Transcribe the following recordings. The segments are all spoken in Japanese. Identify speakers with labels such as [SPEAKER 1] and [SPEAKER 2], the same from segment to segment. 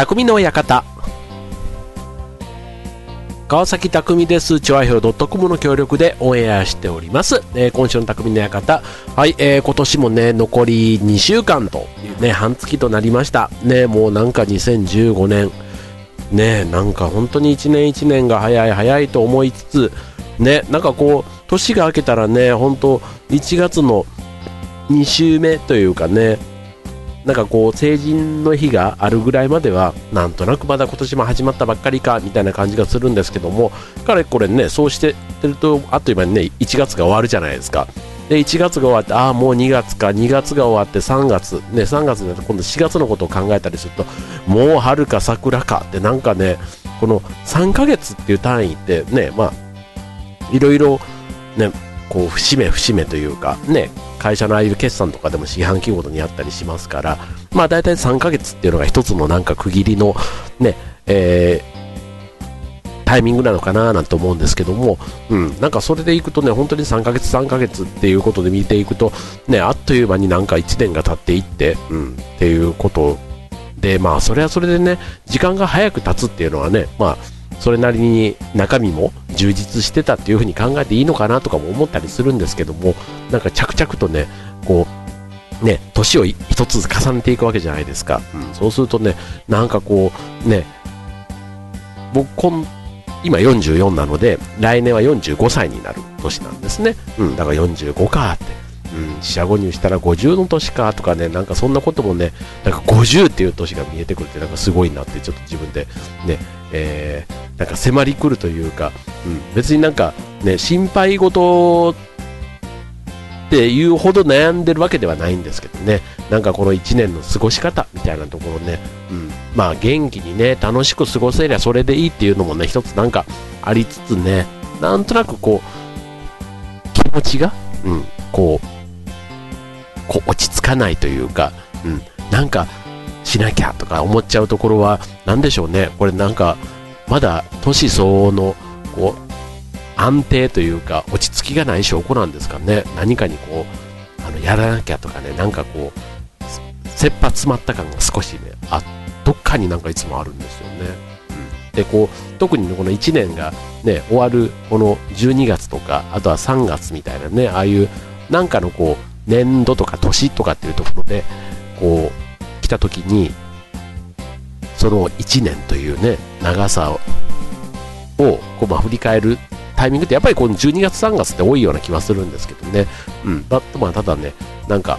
[SPEAKER 1] 匠の館。川崎匠です。チョアヒョウ .com の協力でオンエアしております。えー、今週の匠の館。はい、えー、今年もね、残り2週間とね、半月となりました。ね、もうなんか2015年。ね、なんか本当に1年1年が早い早いと思いつつ、ね、なんかこう、年が明けたらね、本当1月の2週目というかね、なんかこう成人の日があるぐらいまではなんとなくまだ今年も始まったばっかりかみたいな感じがするんですけども彼これねそうしてるとあっという間にね1月が終わるじゃないですか。で1月が終わってああもう2月か。2月が終わって3月。ね3月になると今度4月のことを考えたりするともう春か桜か。ってなんかねこの3ヶ月っていう単位ってねまあいろいろねこう節目節目というかね会社のああいう決算とかでも四半期ごとにあったりしますから、まあ大体3ヶ月っていうのが一つのなんか区切りのね、えー、タイミングなのかななんて思うんですけども、うん、なんかそれでいくとね、本当に3ヶ月3ヶ月っていうことで見ていくと、ね、あっという間になんか1年が経っていって、うん、っていうことで、まあそれはそれでね、時間が早く経つっていうのはね、まあそれなりに中身も充実してたっていう風に考えていいのかなとかも思ったりするんですけどもなんか着々とねこうね年を一つ重ねていくわけじゃないですか、うん、そうするとねなんかこうね僕今44なので来年は45歳になる年なんですね、うん、だから45かって。うん、四捨五入したら50の年かとかね、なんかそんなこともね、なんか50っていう年が見えてくるってなんかすごいなってちょっと自分でね、えー、なんか迫り来るというか、うん、別になんかね、心配事っていうほど悩んでるわけではないんですけどね、なんかこの1年の過ごし方みたいなところね、うん、まあ元気にね、楽しく過ごせりゃそれでいいっていうのもね、一つなんかありつつね、なんとなくこう、気持ちが、うん、こう、こう落ち着かないというか、うん、なんかしなきゃとか思っちゃうところは、何でしょうね、これなんか、まだ年相応の、こう、安定というか、落ち着きがない証拠なんですかね。何かにこう、あの、やらなきゃとかね、なんかこう、切羽詰まった感が少しね、あ、どっかになんかいつもあるんですよね。うん、で、こう、特にこの1年がね、終わる、この12月とか、あとは3月みたいなね、ああいう、なんかのこう、年度とか年とかっていうところで、こう、た時に、その1年というね、長さを、こう、まあ、振り返るタイミングってやっぱりこの12月3月って多いような気はするんですけどね。うん。だまあ、ただね、なんか、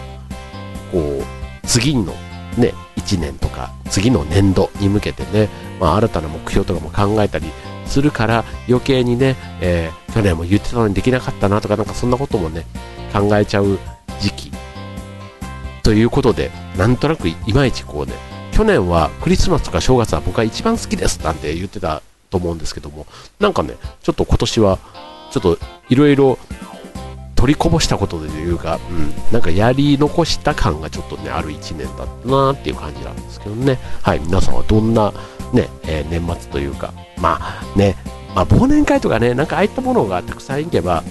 [SPEAKER 1] こう、次のね、1年とか、次の年度に向けてね、まあ、新たな目標とかも考えたりするから、余計にね、えー、去年も言ってたのにできなかったなとか、なんかそんなこともね、考えちゃう時期ということで、なんとなくいまいちこうね、去年はクリスマスとか正月は僕は一番好きですなんて言ってたと思うんですけども、なんかね、ちょっと今年は、ちょっといろいろ取りこぼしたことというか、うん、なんかやり残した感がちょっとね、ある1年だったなっていう感じなんですけどね。はい、皆さんはどんなね、えー、年末というか、まあね、まあ忘年会とかね、なんかああいったものがたくさんいけば、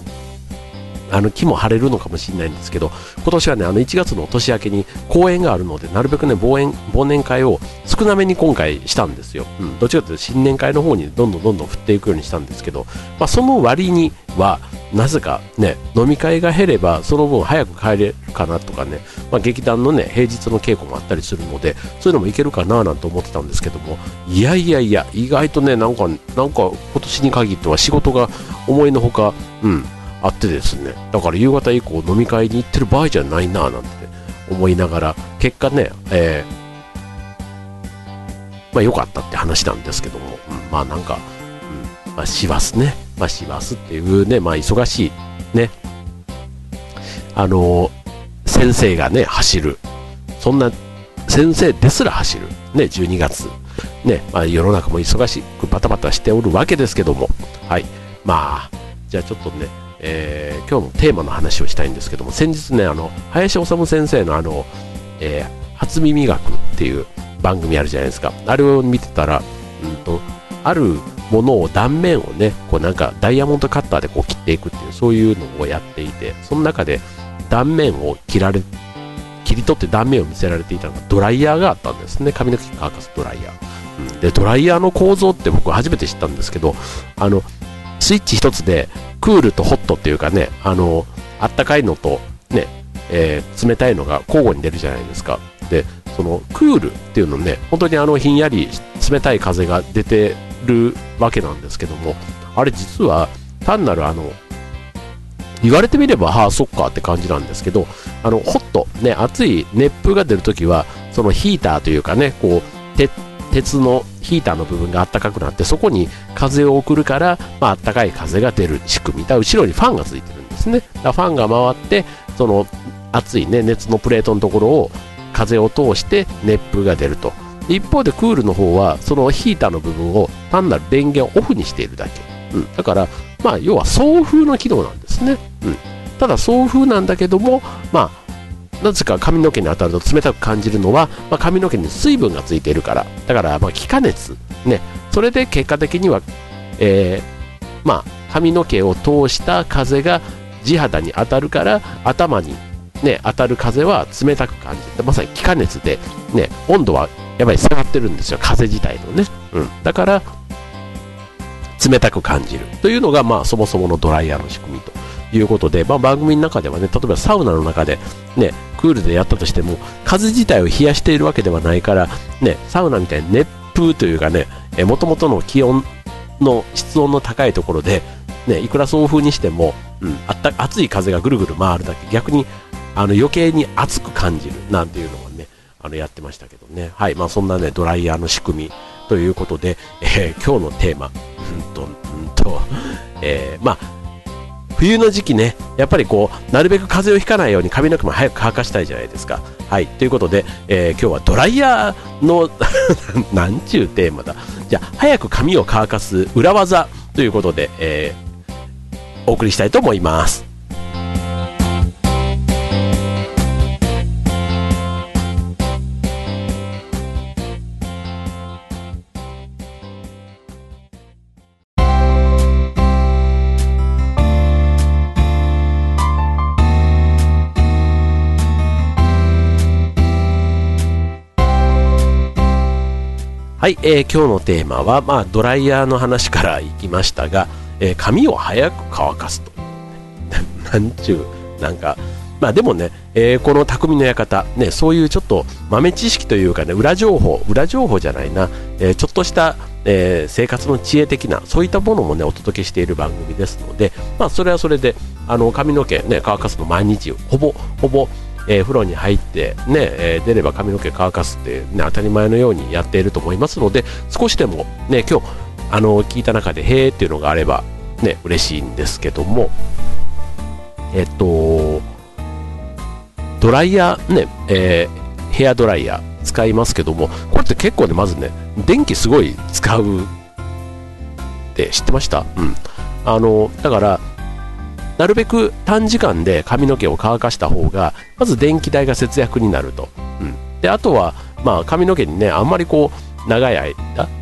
[SPEAKER 1] あの木も晴れるのかもしれないんですけど、今年はね、あの1月の年明けに公演があるので、なるべくね、忘年忘年会を少なめに今回したんですよ。うん、どっちかというと新年会の方にどんどんどんどん振っていくようにしたんですけど、まあ、その割には、なぜかね、飲み会が減れば、その分早く帰れるかなとかね、まあ、劇団のね、平日の稽古もあったりするので、そういうのもいけるかななんて思ってたんですけども、いやいやいや、意外とね、なんか、なんか今年に限っては仕事が思いのほか、うん、あってですね、だから夕方以降飲み会に行ってる場合じゃないなぁなんて思いながら、結果ね、えー、まあ良かったって話なんですけども、うん、まあなんか、うん、まあ師走ね、まあ師走っていうね、まあ忙しい、ね、あのー、先生がね、走る、そんな先生ですら走る、ね、12月、ね、まあ世の中も忙しくバタバタしておるわけですけども、はい、まあ、じゃあちょっとね、えー、今日のテーマの話をしたいんですけども、先日ね、あの、林修先生のあの、えー、初耳学っていう番組あるじゃないですか。あれを見てたら、うんと、あるものを断面をね、こうなんかダイヤモンドカッターでこう切っていくっていう、そういうのをやっていて、その中で断面を切られ、切り取って断面を見せられていたのがドライヤーがあったんですね。髪の毛乾かすドライヤー。うん、で、ドライヤーの構造って僕初めて知ったんですけど、あの、スイッチ一つで、クールとホットっていうかね、あの、あったかいのと、ね、えー、冷たいのが交互に出るじゃないですか。で、そのクールっていうのね、本当にあのひんやり冷たい風が出てるわけなんですけども、あれ実は単なるあの、言われてみれば、はあ、そっかって感じなんですけど、あの、ホット、ね、熱い熱風が出るときは、そのヒーターというかね、こう、鉄鉄のヒーターの部分が暖かくなって、そこに風を送るから、まあ、暖かい風が出る仕組み。だ後ろにファンがついてるんですね。だファンが回って、その熱いね、熱のプレートのところを風を通して熱風が出ると。一方でクールの方は、そのヒーターの部分を単なる電源をオフにしているだけ。うん、だから、まあ、要は送風の機能なんですね。うん、ただ送風なんだけども、まあ、なぜか髪の毛に当たると冷たく感じるのは、まあ、髪の毛に水分がついているから。だから、まあ、気化熱。ね。それで結果的には、えー、まあ、髪の毛を通した風が地肌に当たるから、頭にね、当たる風は冷たく感じて、まさに気化熱で、ね、温度はやっぱり下がってるんですよ、風自体のね。うん。だから、冷たく感じるというのが、まあ、そもそものドライヤーの仕組みということで、まあ、番組の中ではね、例えばサウナの中で、ね、クールでやったとしても、風自体を冷やしているわけではないから、ね、サウナみたいに熱風というかね、もともとの気温の室温の高いところで、ね、いくら送風にしても、うん、あった熱い風がぐるぐる回るだけ、逆にあの余計に熱く感じるなんていうのをね、あのやってましたけどね。はい、まあそんなね、ドライヤーの仕組みということで、えー、今日のテーマ、うんと、うんと、えー、まあ、冬の時期ね、やっぱりこう、なるべく風邪をひかないように髪の毛も早く乾かしたいじゃないですか。はい、ということで、えー、今日はドライヤーの なんちゅうテーマだ。じゃあ、早く髪を乾かす裏技ということで、えー、お送りしたいと思います。えー、今日のテーマは、まあ、ドライヤーの話からいきましたが、えー、髪を早く乾かすと。なんちゅう、なんか、まあでもね、えー、この匠の館、ね、そういうちょっと豆知識というかね、裏情報、裏情報じゃないな、えー、ちょっとした、えー、生活の知恵的な、そういったものもね、お届けしている番組ですので、まあそれはそれで、あの、髪の毛ね、乾かすの毎日、ほぼ、ほぼ、えー、風呂に入ってね、えー、出れば髪の毛乾かすって、ね、当たり前のようにやっていると思いますので少しでもね今日あの聞いた中でへーっていうのがあればね嬉しいんですけどもえっとドライヤーね、えー、ヘアドライヤー使いますけどもこれって結構ねまずね電気すごい使うって知ってました？うん。あのだからなるべく短時間で髪の毛を乾かした方が、まず電気代が節約になると。うん、であとは、まあ、髪の毛にね、あんまりこう、長い間、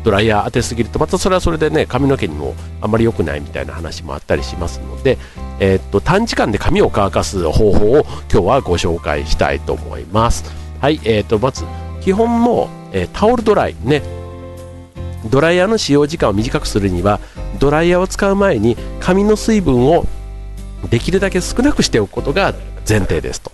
[SPEAKER 1] ドライヤー当てすぎると、またそれはそれでね、髪の毛にもあんまり良くないみたいな話もあったりしますので、えー、っと、短時間で髪を乾かす方法を今日はご紹介したいと思います。はい、えー、っと、まず、基本の、えー、タオルドライ、ね、ドライヤーの使用時間を短くするには、ドライヤーを使う前に髪の水分をできるだけ少なくしておくことが前提ですと。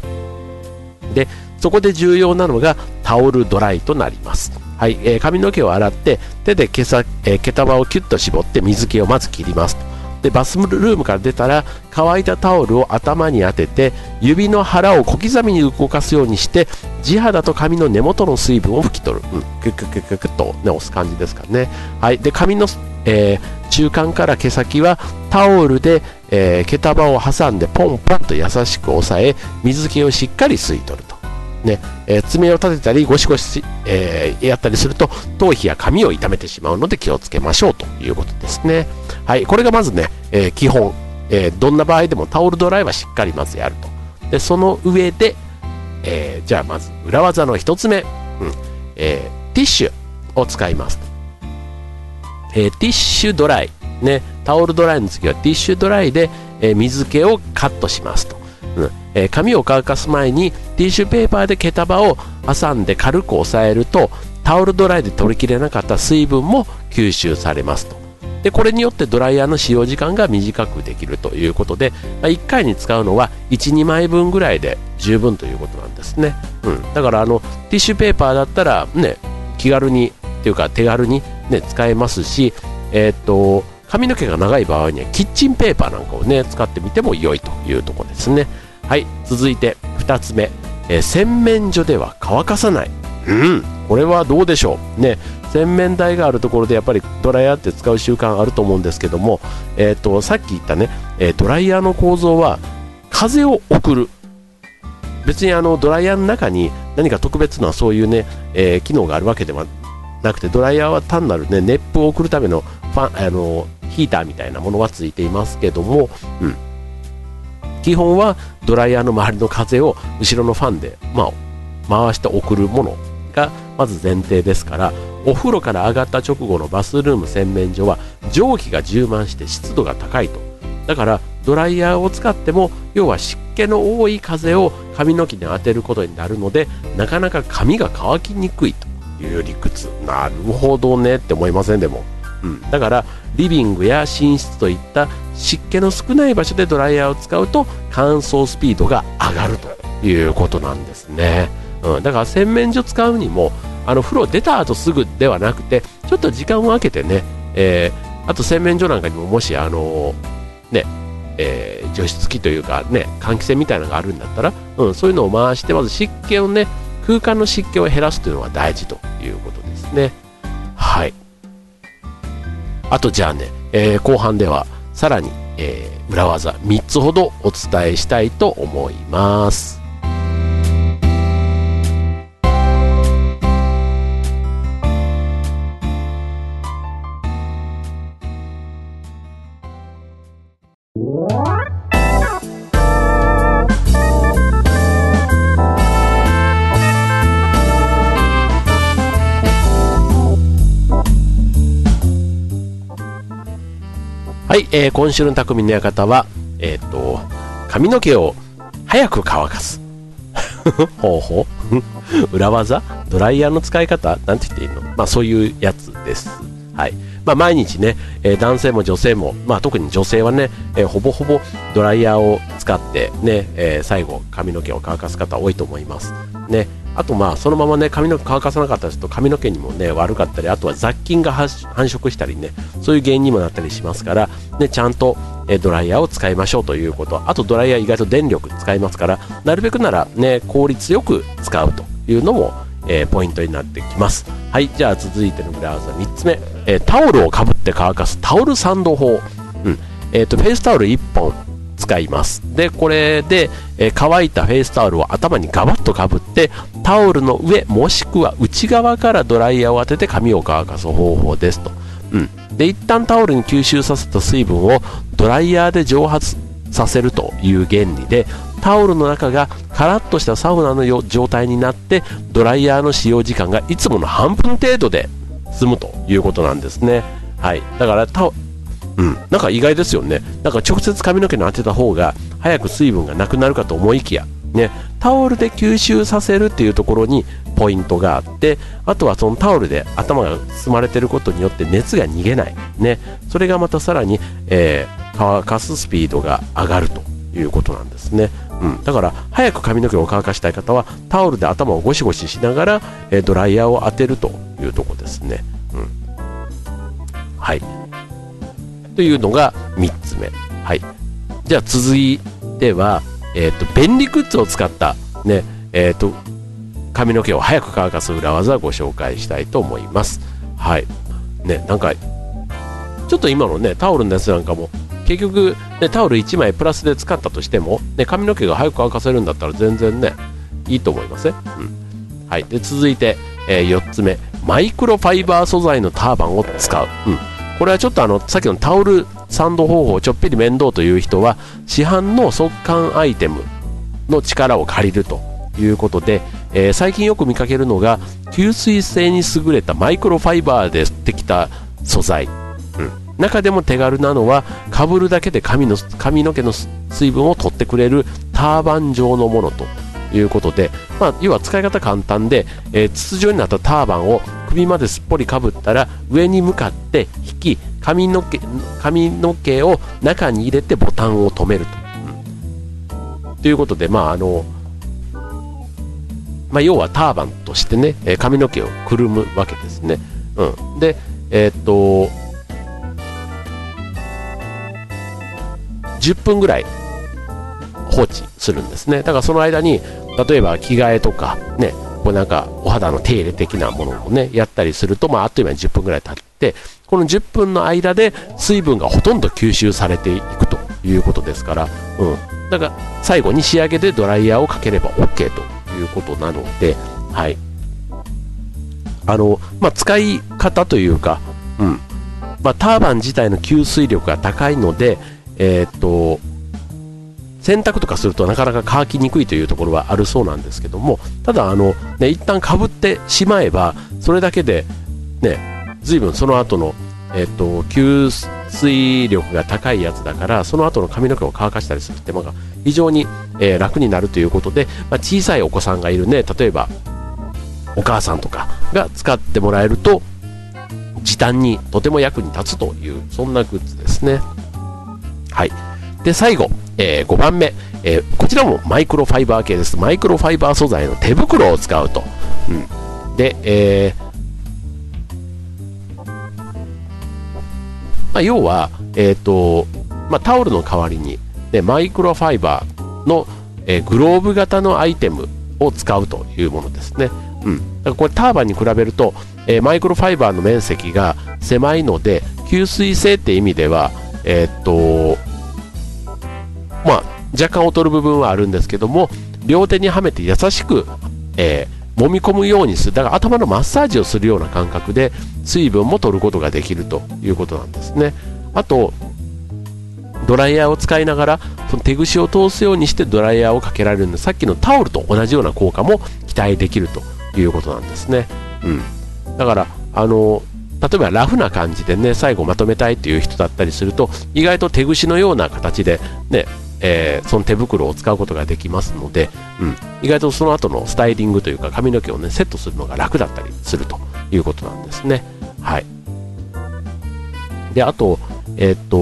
[SPEAKER 1] でそこで重要なのがタオルドライとなります。はい、えー、髪の毛を洗って手で毛さ、えー、毛束をキュッと絞って水気をまず切りますでバスルームから出たら乾いたタオルを頭に当てて指の腹を小刻みに動かすようにして地肌と髪の根元の水分を拭き取る、うん、クッククッククッと、ね、押す感じですかね。はいで髪の、えー、中間から毛先はタオルで、えー、毛束を挟んでポンポンと優しく押さえ水気をしっかり吸い取ると、ねえー、爪を立てたりゴシゴシ、え、やったりすると頭皮や髪を傷めてしまうので気をつけましょうということですね。はいこれがまずね、え基本、えどんな場合でもタオルドライはしっかりまずやると。でその上で、えじゃあまず裏技の1つ目、うん。えティッシュを使いますえティッシュドライ。ね、タオルドライの次はティッシュドライで、えー、水気をカットしますと、うん。えー、髪を乾かす前にティッシュペーパーで毛束を挟んで軽く押さえるとタオルドライで取りきれなかった水分も吸収されますと。でこれによってドライヤーの使用時間が短くできるということで、まあ、1回に使うのは12枚分ぐらいで十分ということなんですね、うん、だからあのティッシュペーパーだったらね気軽にていうか手軽に、ね、使えますし、えー、っと髪の毛が長い場合にはキッチンペーパーなんかをね使ってみても良いというところですね。はい続いて2つ目、えー、洗面所では乾かさない。うんこれはどうでしょう。ね洗面台があるところでやっぱりドライヤーって使う習慣あると思うんですけども、えーと、さっき言ったね、えー、ドライヤーの構造は風を送る。別にあのドライヤーの中に何か特別なそういうね、えー、機能があるわけではなくてドライヤーは単なる、ね、熱風を送るためのファンあのヒーターみたいなものはついていますけども、うん、基本はドライヤーの周りの風を後ろのファンで、まあ、回して送るものがまず前提ですからお風呂から上がった直後のバスルーム洗面所は蒸気が充満して湿度が高いと。だからドライヤーを使っても要は湿気の多い風を髪の毛に当てることになるのでなかなか髪が乾きにくいと。いう理屈。なるほどねって思いません？でも、うん、だからリビングや寝室といった湿気の少ない場所でドライヤーを使うと乾燥スピードが上がるということなんですね。うん、だから洗面所使うにもあの風呂出た後すぐではなくてちょっと時間を空けてね、えー、あと洗面所なんかにももしあのー、ねえー、除湿機というかね換気扇みたいなのがあるんだったら、うん、そういうのを回してまず湿気をね空間の湿気を減らすというのが大事ということですね。はい。あとじゃあね、えー、後半ではさらに、えー、裏技3つほどお伝えしたいと思います。はい、えー、今週の匠の館は、えっ、と、髪の毛を早く乾かす。方法？裏技？ドライヤーの使い方？なんて言っていいの？まあそういうやつです。はい。まあ毎日ね、えー、男性も女性も、まあ特に女性はね、えー、ほぼほぼドライヤーを使ってね、えー、最後髪の毛を乾かす方多いと思います。ね。あとまあそのままね髪の毛乾かさなかったりすると髪の毛にもね悪かったりあとは雑菌が繁殖したりねそういう原因にもなったりしますから、ね、ちゃんとドライヤーを使いましょうということ。あとドライヤー意外と電力使いますからなるべくならね効率よく使うというのも、え、ポイントになってきます。はいじゃあ続いての裏ワザ3つ目、え、タオルをかぶって乾かすタオルサンド法、うん。えーと、とフェイスタオル1本。使います。でこれで、えー、乾いたフェイスタオルを頭にガバッとかぶってタオルの上もしくは内側からドライヤーを当てて髪を乾かす方法ですと、うん、で一旦タオルに吸収させた水分をドライヤーで蒸発させるという原理でタオルの中がカラッとしたサウナの状態になってドライヤーの使用時間がいつもの半分程度で済むということなんですね。はい。だからうん、なんか意外ですよね。なんか直接髪の毛に当てた方が早く水分がなくなるかと思いきや、ね、タオルで吸収させるっていうところにポイントがあってあとはそのタオルで頭が包まれてることによって熱が逃げない、ね、それがまたさらに、えー、乾かすスピードが上がるということなんですね、うん、だから早く髪の毛を乾かしたい方はタオルで頭をゴシゴシしながら、えー、ドライヤーを当てるというとこですね、うん、はい。というのが3つ目はいじゃあ続いてはえっ、ー、と、便利グッズを使った、ね、えっ、ー、と、髪の毛を早く乾かす裏技をご紹介したいと思います。はい。ね、なんか、ちょっと今のね、タオルのやつなんかも、結局、ね、タオル1枚プラスで使ったとしても、ね、髪の毛が早く乾かせるんだったら全然ね、いいと思いますね。うん。はい。で、続いて、えー、4つ目、マイクロファイバー素材のターバンを使う。うん。これはちょっとあの、さっきのタオルサンド方法ちょっぴり面倒という人は市販の速乾アイテムの力を借りるということで、えー、最近よく見かけるのが吸水性に優れたマイクロファイバーでできた素材、うん、中でも手軽なのはかぶるだけで髪の髪の毛の水分を取ってくれるターバン状のものと。いうことで、まあ、要は使い方簡単で、えー、筒状になったターバンを首まですっぽりかぶったら上に向かって引き髪の毛髪の毛を中に入れてボタンを止めると。うん、いうことで、まああのまあ、要はターバンとしてね、髪の毛をくるむわけですね。うん、で、えー、っと、10分ぐらい放置するんですね。だからその間に、例えば着替えとか、ね、こうなんかお肌の手入れ的なものをね、やったりすると、まあ、あっという間に10分ぐらい経って、この10分の間で水分がほとんど吸収されていくということですから、うん。だから最後に仕上げでドライヤーをかければ OK ということなので、はい。あの、まあ、使い方というか、うん。まあ、ターバン自体の吸水力が高いので、えー、っと、洗濯とかするとなかなか乾きにくいというところはあるそうなんですけども、ただ、あの、ね、一旦かぶってしまえば、それだけで、ね、随分その後の、えっと、吸水力が高いやつだから、その後の髪の毛を乾かしたりする手間が非常に、えー、楽になるということで、まあ、小さいお子さんがいるね、例えば、お母さんとかが使ってもらえると、時短にとても役に立つという、そんなグッズですね。はい。で、最後、えー、5番目、えー、こちらもマイクロファイバー系です。マイクロファイバー素材の手袋を使うと。うん、で、えーまあ、要は、えーとまあ、タオルの代わりに、ね、マイクロファイバーの、えー、グローブ型のアイテムを使うというものですね。うん、だからこれターバンに比べると、えー、マイクロファイバーの面積が狭いので吸水性って意味では、えー、っとまあ、若干劣る部分はあるんですけども両手にはめて優しく、えー、揉み込むようにする。だから頭のマッサージをするような感覚で水分も取ることができるということなんですね。あとドライヤーを使いながらその手ぐしを通すようにしてドライヤーをかけられるのでさっきのタオルと同じような効果も期待できるということなんですね、うん、だからあの例えばラフな感じでね最後まとめたいという人だったりすると意外と手ぐしのような形でねえー、その手袋を使うことができますので、うん、意外とその後のスタイリングというか髪の毛をねセットするのが楽だったりするということなんですね。はい。であとえー、っと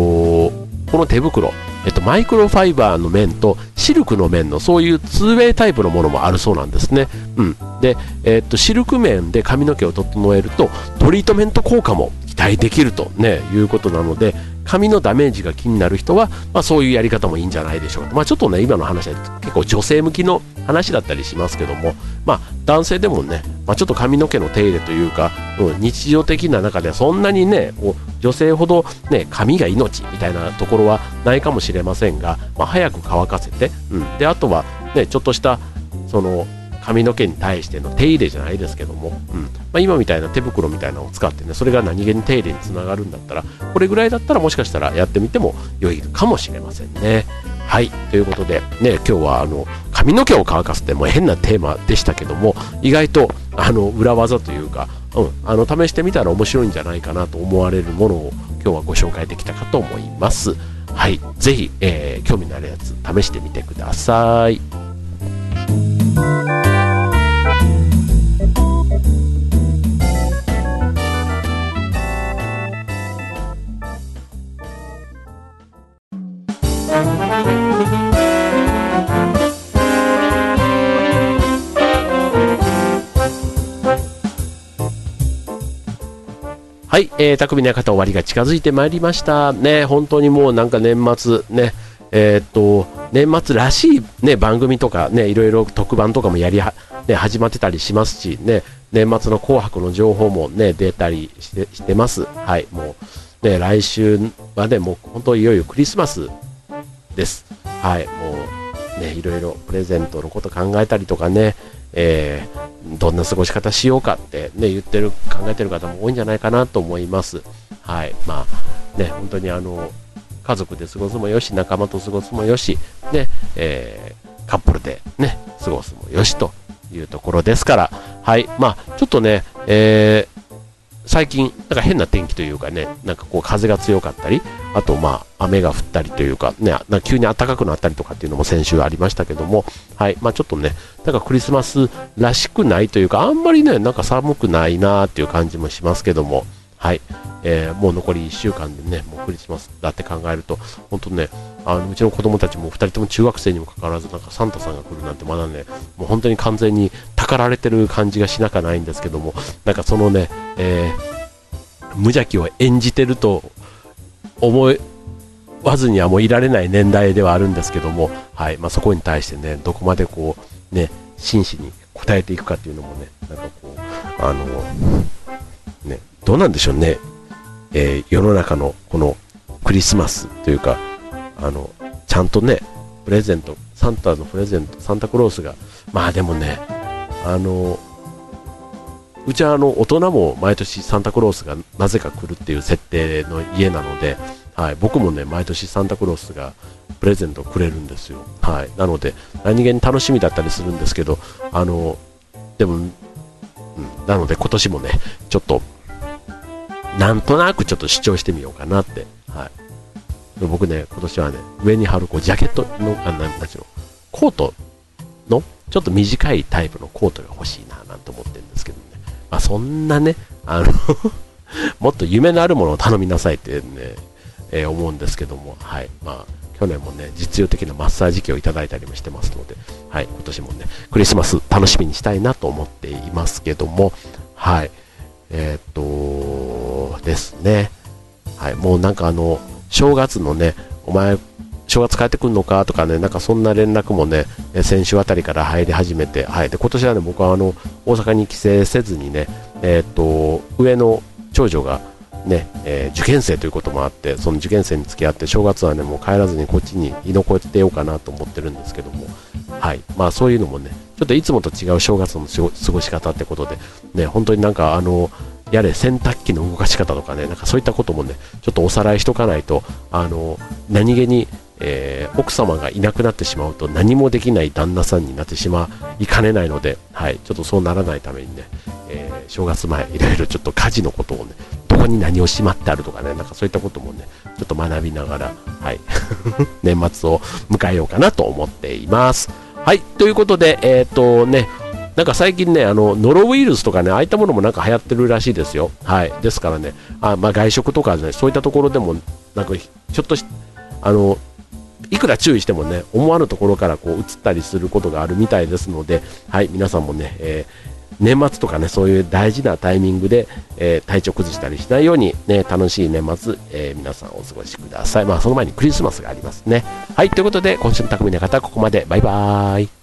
[SPEAKER 1] この手袋えっと、マイクロファイバーの面とシルクの面のそういう 2way タイプのものもあるそうなんですね。うん、で、えっと、シルク面で髪の毛を整えるとトリートメント効果も期待できると、ね、いうことなので、髪のダメージが気になる人は、まあ、そういうやり方もいいんじゃないでしょうか、まあ、ちょっとね今の話は結構女性向きの話だったりしますけども、まあ、男性でもね、まあ、ちょっと髪の毛の手入れというか、うん、日常的な中でそんなにね女性ほど、ね、髪が命みたいなところはないかもしれませんが、まあ、早く乾かせて、うん、であとは、ね、ちょっとしたその髪の毛に対しての手入れじゃないですけども、うん。まあ、今みたいな手袋みたいなのを使ってねそれが何気に手入れにつながるんだったらこれぐらいだったらもしかしたらやってみても良いかもしれませんね。はい。ということでね今日はあの髪の毛を乾かすってもう変なテーマでしたけども意外とあの裏技というか、うん、あの試してみたら面白いんじゃないかなと思われるものを今日はご紹介できたかと思います。はい、ぜひ、えー、興味のあるやつ試してみてください。はい、えー、匠の館終わりが近づいてまいりました。ね、本当にもうなんか年末ね、えー、っと、年末らしいね、番組とかね、いろいろ特番とかもやりは、ね、始まってたりしますし、ね、年末の紅白の情報もね、出たりしてしてます。はい、もう、ね、来週はね、もう本当いよいよクリスマスです。はい、もう、ね、いろいろプレゼントのこと考えたりとかね、えー、どんな過ごし方しようかってね、言ってる、考えてる方も多いんじゃないかなと思います。はい。まあ、ね、本当にあの、家族で過ごすもよし、仲間と過ごすもよし、ね、えー、カップルでね、過ごすもよしというところですから、はい。まあ、ちょっとね、えー、最近、なんか変な天気というかね、なんかこう風が強かったり、あとまあ雨が降ったりというか、ね、な急に暖かくなったりとかっていうのも先週ありましたけども、はい、まあちょっとね、なんかクリスマスらしくないというか、あんまりね、なんか寒くないなーっていう感じもしますけども、はい、えー、もう残り1週間でね、もうクリスマスだって考えると、本当ね、あのうちの子供たちも2人とも中学生にもかかわらず、なんかサンタさんが来るなんてまだね、もう本当に完全にたかられてる感じがしなかないんですけども、なんかそのね、えー、無邪気を演じてると思わずにはもういられない年代ではあるんですけども、はいまあ、そこに対してね、どこまでこう、ね、真摯に応えていくかっていうのもね、なんかこう、あの、ね、どうなんでしょうね、えー、世の中のこのクリスマスというか、あの、ちゃんとね、プレゼント、サンタのプレゼント、サンタクロースが、まあでもね、あの、うちはあの大人も毎年サンタクロースがなぜか来るっていう設定の家なので、はい、僕もね毎年サンタクロースがプレゼントをくれるんですよ、はい、なので何気に楽しみだったりするんですけどあのでも、うん、なので今年もねちょっとなんとなくちょっと主張してみようかなって、はい、僕ね今年はね上に貼るこうジャケットのあなんなんうのコートのちょっと短いタイプのコートが欲しいななんて思ってるんですけどね、まあ、そんなねあの もっと夢のあるものを頼みなさいってね、えー、思うんですけども、はい。まあ、去年もね実用的なマッサージ機をいただいたりもしてますので、はい、今年もねクリスマス楽しみにしたいなと思っていますけども、はい。えー、っとですね、はい、もうなんかあの正月のねお前正月帰ってくるのかとかね、なんかそんな連絡もね、先週あたりから入り始めて、はい、で今年はね、僕はあの大阪に帰省せずにね、えー、っと上の長女がね、えー、受験生ということもあって、その受験生に付き合って、正月はね、もう帰らずにこっちに居残ってようかなと思ってるんですけども、はい、まあそういうのもね、ちょっといつもと違う正月の過ごし方ってことで、ね、本当になんかあの、やれ洗濯機の動かし方とかね、なんかそういったこともね、ちょっとおさらいしとかないと、あの、何気に、えー、奥様がいなくなってしまうと何もできない旦那さんになってしまいかねないので、はい、ちょっとそうならないためにね、えー、正月前、いろいろ ちょっと家事のことをね、どこに何をしまってあるとかね、なんかそういったこともね、ちょっと学びながら、はい、年末を迎えようかなと思っています。はい、ということで、えっ、ー、とね、なんか最近ね、あのノロウイルスとかね、ああいったものもなんか流行ってるらしいですよ。はい。ですからね、あまあ、外食とかね、そういったところでも、なんか、ちょっとあの、いくら注意してもね、思わぬところからこう移ったりすることがあるみたいですので、はい、皆さんもね、えー年末とかね、そういう大事なタイミングで、えー、体調崩したりしないように、ね、楽しい年末、えー、皆さんお過ごしください。まあ、その前にクリスマスがありますね。はい、ということで、今週の匠の方は、ここまで。バイバーイ。